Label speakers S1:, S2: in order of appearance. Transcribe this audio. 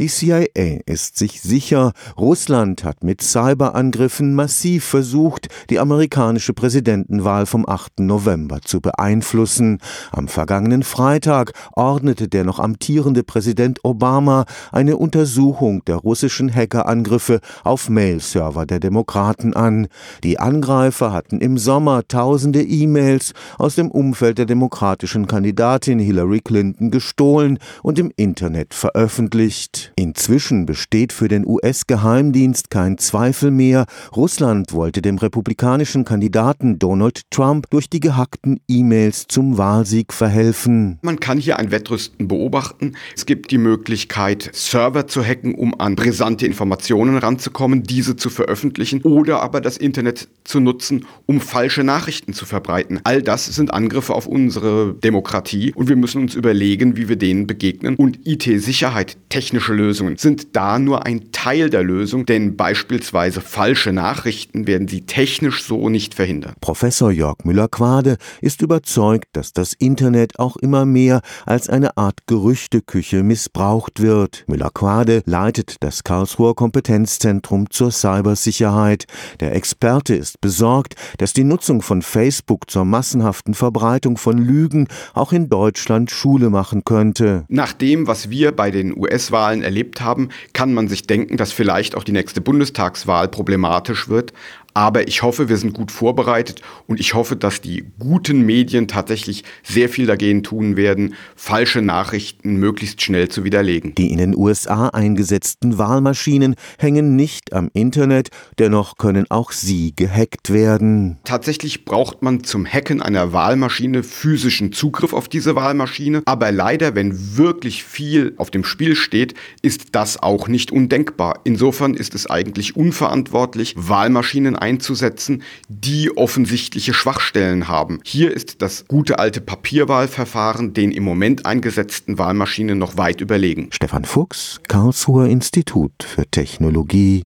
S1: Die CIA ist sich sicher, Russland hat mit Cyberangriffen massiv versucht, die amerikanische Präsidentenwahl vom 8. November zu beeinflussen. Am vergangenen Freitag ordnete der noch amtierende Präsident Obama eine Untersuchung der russischen Hackerangriffe auf Mailserver der Demokraten an. Die Angreifer hatten im Sommer tausende E-Mails aus dem Umfeld der demokratischen Kandidatin Hillary Clinton gestohlen und im Internet veröffentlicht. Inzwischen besteht für den US-Geheimdienst kein Zweifel mehr, Russland wollte dem republikanischen Kandidaten Donald Trump durch die gehackten E-Mails zum Wahlsieg verhelfen.
S2: Man kann hier ein Wettrüsten beobachten. Es gibt die Möglichkeit, Server zu hacken, um an brisante Informationen ranzukommen, diese zu veröffentlichen oder aber das Internet zu nutzen, um falsche Nachrichten zu verbreiten. All das sind Angriffe auf unsere Demokratie und wir müssen uns überlegen, wie wir denen begegnen und IT-Sicherheit, technische Lösungen sind da nur ein Teil der Lösung, denn beispielsweise falsche Nachrichten werden sie technisch so nicht verhindern.
S1: Professor Jörg Müller-Quade ist überzeugt, dass das Internet auch immer mehr als eine Art Gerüchteküche missbraucht wird. Müller-Quade leitet das Karlsruher Kompetenzzentrum zur Cybersicherheit. Der Experte ist besorgt, dass die Nutzung von Facebook zur massenhaften Verbreitung von Lügen auch in Deutschland Schule machen könnte.
S2: Nach dem, was wir bei den US-Wahlen erlebt haben, kann man sich denken, dass vielleicht auch die nächste Bundestagswahl problematisch wird. Aber ich hoffe, wir sind gut vorbereitet und ich hoffe, dass die guten Medien tatsächlich sehr viel dagegen tun werden, falsche Nachrichten möglichst schnell zu widerlegen.
S1: Die in den USA eingesetzten Wahlmaschinen hängen nicht am Internet, dennoch können auch sie gehackt werden.
S2: Tatsächlich braucht man zum Hacken einer Wahlmaschine physischen Zugriff auf diese Wahlmaschine, aber leider, wenn wirklich viel auf dem Spiel steht, ist das auch nicht undenkbar. Insofern ist es eigentlich unverantwortlich, Wahlmaschinen einzusetzen, die offensichtliche Schwachstellen haben. Hier ist das gute alte Papierwahlverfahren den im Moment eingesetzten Wahlmaschinen noch weit überlegen.
S1: Stefan Fuchs, Karlsruher Institut für Technologie